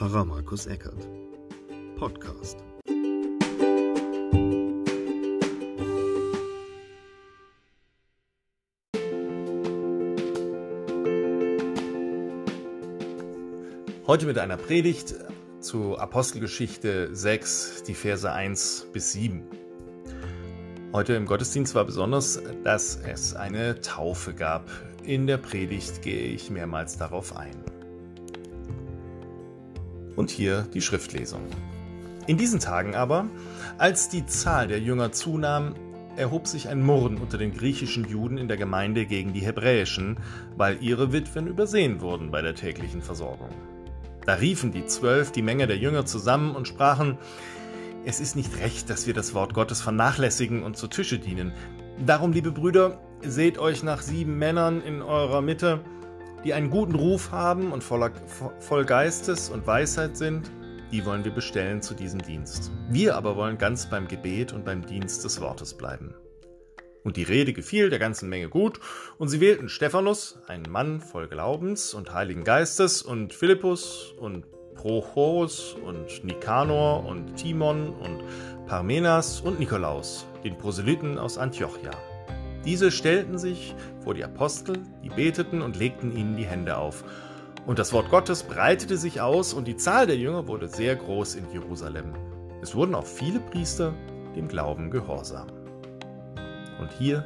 Pfarrer Markus Eckert. Podcast. Heute mit einer Predigt zu Apostelgeschichte 6, die Verse 1 bis 7. Heute im Gottesdienst war besonders, dass es eine Taufe gab. In der Predigt gehe ich mehrmals darauf ein. Und hier die Schriftlesung. In diesen Tagen aber, als die Zahl der Jünger zunahm, erhob sich ein Murren unter den griechischen Juden in der Gemeinde gegen die hebräischen, weil ihre Witwen übersehen wurden bei der täglichen Versorgung. Da riefen die Zwölf die Menge der Jünger zusammen und sprachen, es ist nicht recht, dass wir das Wort Gottes vernachlässigen und zu Tische dienen. Darum, liebe Brüder, seht euch nach sieben Männern in eurer Mitte, die einen guten Ruf haben und voller, voll Geistes und Weisheit sind, die wollen wir bestellen zu diesem Dienst. Wir aber wollen ganz beim Gebet und beim Dienst des Wortes bleiben. Und die Rede gefiel der ganzen Menge gut, und sie wählten Stephanus, einen Mann voll Glaubens und Heiligen Geistes, und Philippus und Prochorus und Nikanor und Timon und Parmenas und Nikolaus, den Proselyten aus Antiochia. Diese stellten sich vor die Apostel, die beteten und legten ihnen die Hände auf. Und das Wort Gottes breitete sich aus und die Zahl der Jünger wurde sehr groß in Jerusalem. Es wurden auch viele Priester dem Glauben gehorsam. Und hier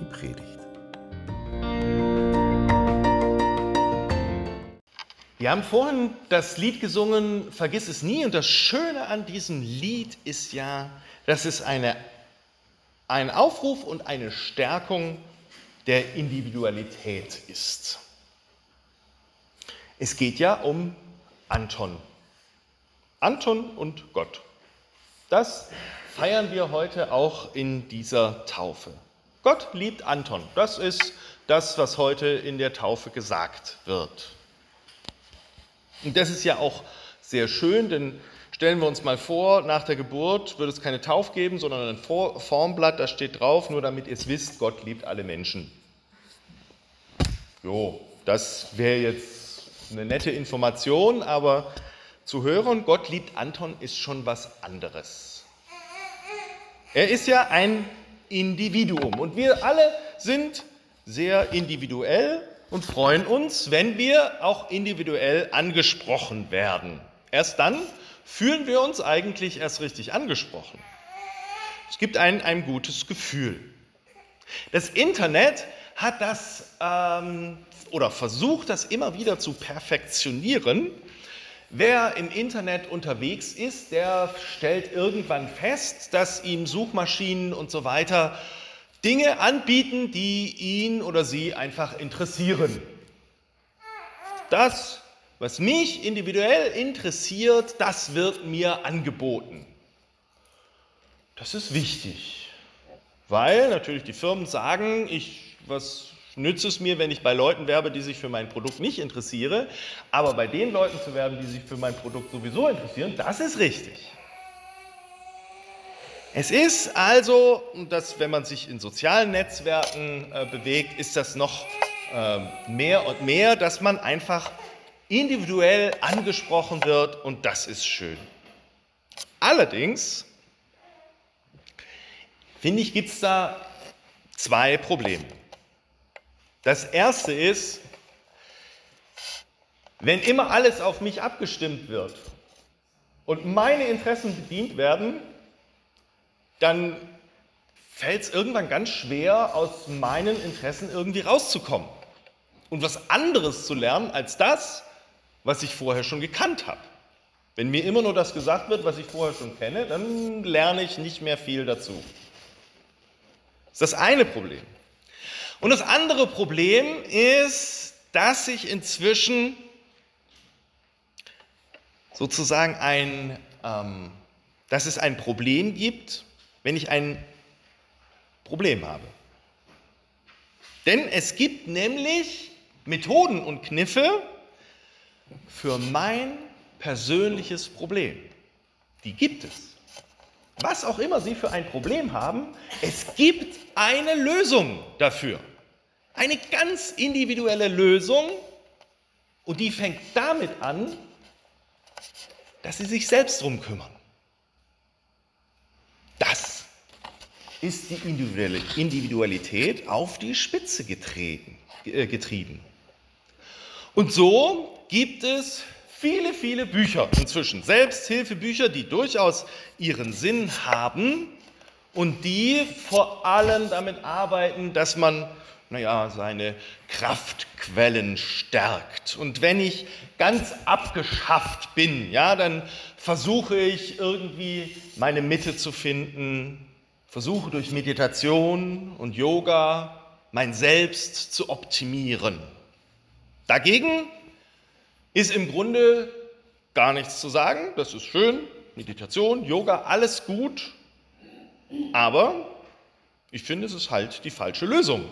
die Predigt. Wir haben vorhin das Lied gesungen, Vergiss es nie. Und das Schöne an diesem Lied ist ja, dass es eine, ein Aufruf und eine Stärkung der Individualität ist. Es geht ja um Anton. Anton und Gott. Das feiern wir heute auch in dieser Taufe. Gott liebt Anton. Das ist das, was heute in der Taufe gesagt wird. Und das ist ja auch sehr schön, denn stellen wir uns mal vor, nach der Geburt wird es keine Taufe geben, sondern ein Formblatt, da steht drauf, nur damit ihr es wisst, Gott liebt alle Menschen. Jo, das wäre jetzt eine nette Information, aber zu hören, Gott liebt Anton ist schon was anderes. Er ist ja ein Individuum und wir alle sind sehr individuell und freuen uns, wenn wir auch individuell angesprochen werden. Erst dann fühlen wir uns eigentlich erst richtig angesprochen. Es gibt ein, ein gutes Gefühl. Das Internet hat das ähm, oder versucht das immer wieder zu perfektionieren. Wer im Internet unterwegs ist, der stellt irgendwann fest, dass ihm Suchmaschinen und so weiter Dinge anbieten, die ihn oder sie einfach interessieren. Das, was mich individuell interessiert, das wird mir angeboten. Das ist wichtig, weil natürlich die Firmen sagen, ich, was nützt es mir, wenn ich bei Leuten werbe, die sich für mein Produkt nicht interessieren, aber bei den Leuten zu werben, die sich für mein Produkt sowieso interessieren, das ist richtig. Es ist also, dass wenn man sich in sozialen Netzwerken äh, bewegt, ist das noch äh, mehr und mehr, dass man einfach individuell angesprochen wird und das ist schön. Allerdings, finde ich, gibt es da zwei Probleme. Das erste ist, wenn immer alles auf mich abgestimmt wird und meine Interessen bedient werden, dann fällt es irgendwann ganz schwer, aus meinen Interessen irgendwie rauszukommen und was anderes zu lernen als das, was ich vorher schon gekannt habe. Wenn mir immer nur das gesagt wird, was ich vorher schon kenne, dann lerne ich nicht mehr viel dazu. Das ist das eine Problem. Und das andere Problem ist, dass ich inzwischen sozusagen ein, ähm, dass es ein Problem gibt, wenn ich ein Problem habe. Denn es gibt nämlich Methoden und Kniffe für mein persönliches Problem. Die gibt es. Was auch immer Sie für ein Problem haben, es gibt eine Lösung dafür. Eine ganz individuelle Lösung und die fängt damit an, dass sie sich selbst drum kümmern. Das ist die Individualität auf die Spitze getreten, äh, getrieben. Und so gibt es viele, viele Bücher inzwischen, Selbsthilfebücher, die durchaus ihren Sinn haben und die vor allem damit arbeiten, dass man naja, seine Kraftquellen stärkt. Und wenn ich ganz abgeschafft bin, ja, dann versuche ich irgendwie meine Mitte zu finden, versuche durch Meditation und Yoga mein Selbst zu optimieren. Dagegen ist im Grunde gar nichts zu sagen, das ist schön, Meditation, Yoga, alles gut, aber ich finde, es ist halt die falsche Lösung.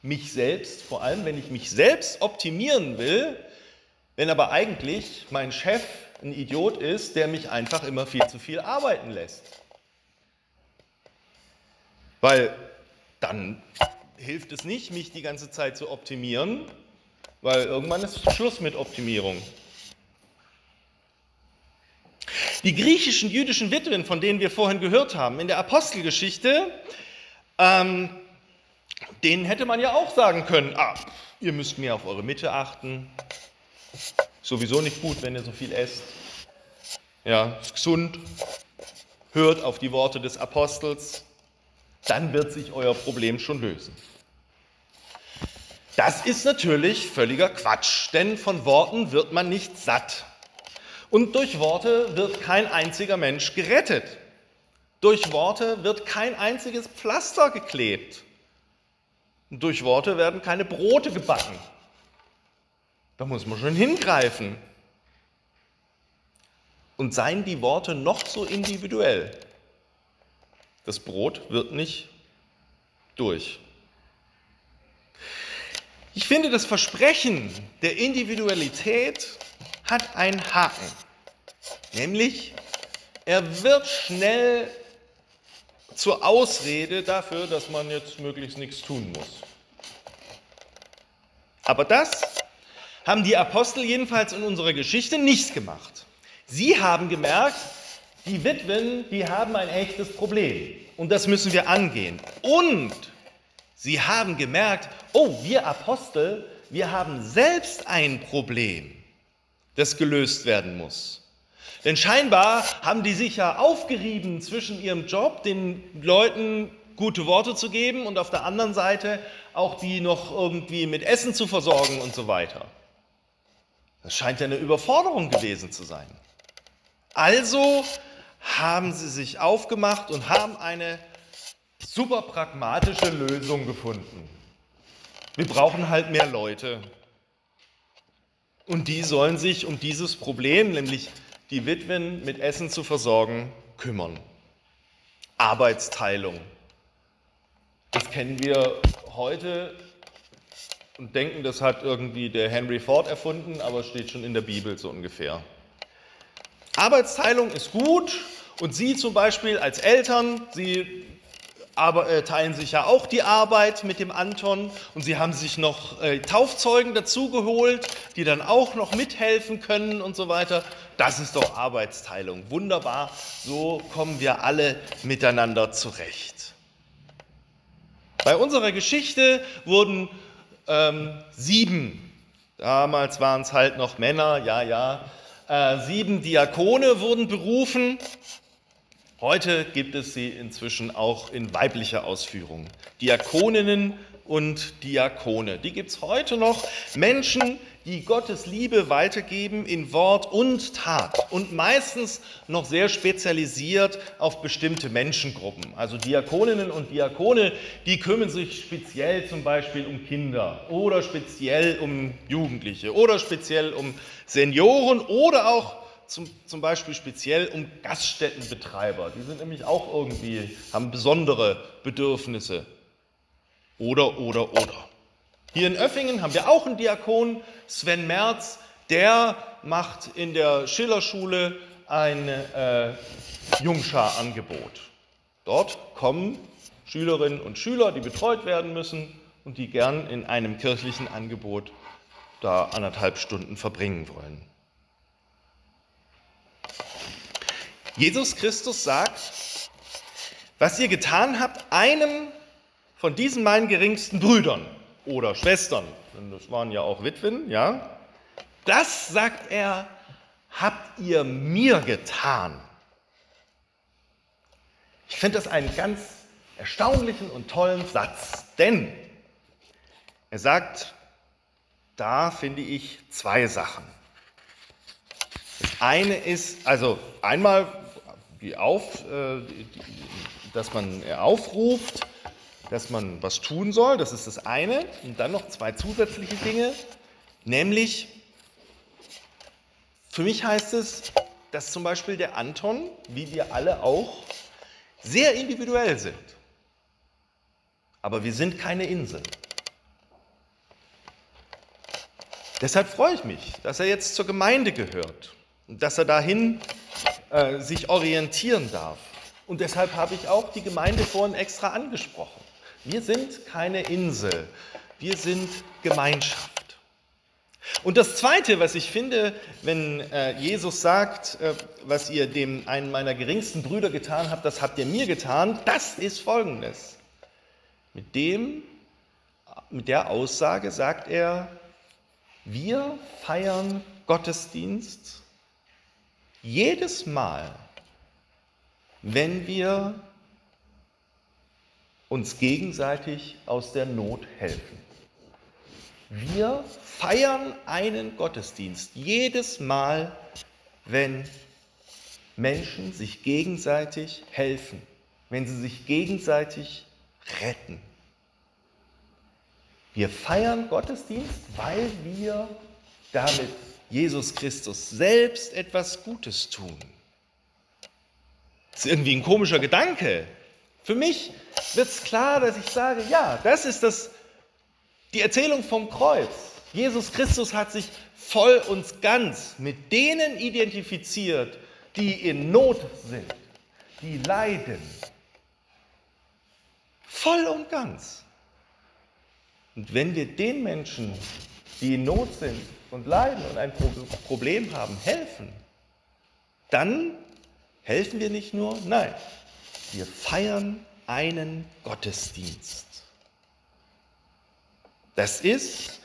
Mich selbst, vor allem wenn ich mich selbst optimieren will, wenn aber eigentlich mein Chef ein Idiot ist, der mich einfach immer viel zu viel arbeiten lässt. Weil dann hilft es nicht, mich die ganze Zeit zu optimieren, weil irgendwann ist Schluss mit Optimierung. Die griechischen jüdischen Witwen, von denen wir vorhin gehört haben, in der Apostelgeschichte, ähm, denen hätte man ja auch sagen können, ah, ihr müsst mehr auf eure Mitte achten. Sowieso nicht gut, wenn ihr so viel esst. Ja, ist gesund. Hört auf die Worte des Apostels. Dann wird sich euer Problem schon lösen. Das ist natürlich völliger Quatsch, denn von Worten wird man nicht satt. Und durch Worte wird kein einziger Mensch gerettet. Durch Worte wird kein einziges Pflaster geklebt. Und durch Worte werden keine Brote gebacken. Da muss man schon hingreifen. Und seien die Worte noch so individuell, das Brot wird nicht durch. Ich finde, das Versprechen der Individualität hat einen Haken. Nämlich, er wird schnell zur Ausrede dafür, dass man jetzt möglichst nichts tun muss. Aber das haben die Apostel jedenfalls in unserer Geschichte nicht gemacht. Sie haben gemerkt, die Witwen, die haben ein echtes Problem und das müssen wir angehen. Und sie haben gemerkt, oh, wir Apostel, wir haben selbst ein Problem, das gelöst werden muss. Denn scheinbar haben die sich ja aufgerieben zwischen ihrem Job, den Leuten gute Worte zu geben und auf der anderen Seite auch die noch irgendwie mit Essen zu versorgen und so weiter. Das scheint ja eine Überforderung gewesen zu sein. Also haben sie sich aufgemacht und haben eine super pragmatische Lösung gefunden. Wir brauchen halt mehr Leute. Und die sollen sich um dieses Problem, nämlich die Witwen mit Essen zu versorgen, kümmern. Arbeitsteilung. Das kennen wir heute und denken, das hat irgendwie der Henry Ford erfunden, aber steht schon in der Bibel so ungefähr. Arbeitsteilung ist gut und Sie zum Beispiel als Eltern, Sie aber, äh, teilen sich ja auch die Arbeit mit dem Anton und sie haben sich noch äh, Taufzeugen dazugeholt, die dann auch noch mithelfen können und so weiter. Das ist doch Arbeitsteilung. Wunderbar, so kommen wir alle miteinander zurecht. Bei unserer Geschichte wurden ähm, sieben, damals waren es halt noch Männer, ja, ja, äh, sieben Diakone wurden berufen Heute gibt es sie inzwischen auch in weiblicher Ausführung. Diakoninnen und Diakone. Die gibt es heute noch. Menschen, die Gottes Liebe weitergeben in Wort und Tat und meistens noch sehr spezialisiert auf bestimmte Menschengruppen. Also Diakoninnen und Diakone, die kümmern sich speziell zum Beispiel um Kinder oder speziell um Jugendliche oder speziell um Senioren oder auch zum, zum Beispiel speziell um Gaststättenbetreiber. Die sind nämlich auch irgendwie, haben besondere Bedürfnisse. Oder, oder, oder. Hier in Öffingen haben wir auch einen Diakon, Sven Merz, der macht in der Schillerschule ein äh, Jungschar-Angebot. Dort kommen Schülerinnen und Schüler, die betreut werden müssen und die gern in einem kirchlichen Angebot da anderthalb Stunden verbringen wollen. Jesus Christus sagt, was ihr getan habt, einem von diesen meinen geringsten Brüdern oder Schwestern, denn das waren ja auch Witwen, ja, das, sagt er, habt ihr mir getan. Ich finde das einen ganz erstaunlichen und tollen Satz, denn er sagt, da finde ich zwei Sachen. Das eine ist, also einmal die Auf, äh, dass man aufruft, dass man was tun soll, das ist das eine. Und dann noch zwei zusätzliche Dinge, nämlich für mich heißt es, dass zum Beispiel der Anton, wie wir alle auch, sehr individuell sind. Aber wir sind keine Insel. Deshalb freue ich mich, dass er jetzt zur Gemeinde gehört und dass er dahin äh, sich orientieren darf. Und deshalb habe ich auch die Gemeinde vorhin extra angesprochen. Wir sind keine Insel, wir sind Gemeinschaft. Und das Zweite, was ich finde, wenn äh, Jesus sagt, äh, was ihr dem einen meiner geringsten Brüder getan habt, das habt ihr mir getan, das ist Folgendes. Mit dem, mit der Aussage sagt er, wir feiern Gottesdienst jedes Mal, wenn wir uns gegenseitig aus der Not helfen. Wir feiern einen Gottesdienst jedes Mal, wenn Menschen sich gegenseitig helfen, wenn sie sich gegenseitig retten. Wir feiern Gottesdienst, weil wir damit Jesus Christus selbst etwas Gutes tun. Das ist irgendwie ein komischer Gedanke. Für mich wird es klar, dass ich sage, ja, das ist das die Erzählung vom Kreuz. Jesus Christus hat sich voll und ganz mit denen identifiziert, die in Not sind, die leiden. Voll und ganz. Und wenn wir den Menschen, die in Not sind und leiden und ein Problem haben, helfen, dann helfen wir nicht nur, nein, wir feiern einen Gottesdienst. Das ist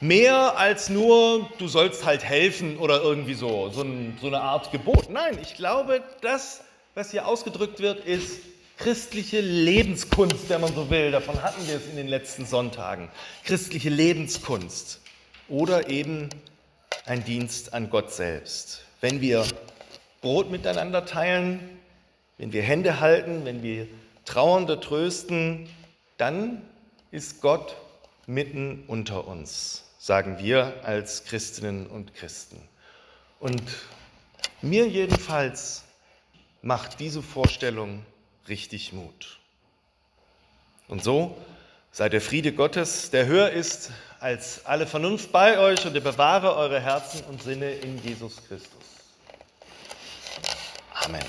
mehr als nur, du sollst halt helfen oder irgendwie so, so, ein, so eine Art Gebot. Nein, ich glaube, das, was hier ausgedrückt wird, ist christliche Lebenskunst, wenn man so will. Davon hatten wir es in den letzten Sonntagen. Christliche Lebenskunst oder eben ein Dienst an Gott selbst. Wenn wir Brot miteinander teilen, wenn wir Hände halten, wenn wir Trauernde trösten, dann ist Gott mitten unter uns, sagen wir als Christinnen und Christen. Und mir jedenfalls macht diese Vorstellung richtig Mut. Und so sei der Friede Gottes, der höher ist als alle Vernunft bei euch und der bewahre eure Herzen und Sinne in Jesus Christus. Amen.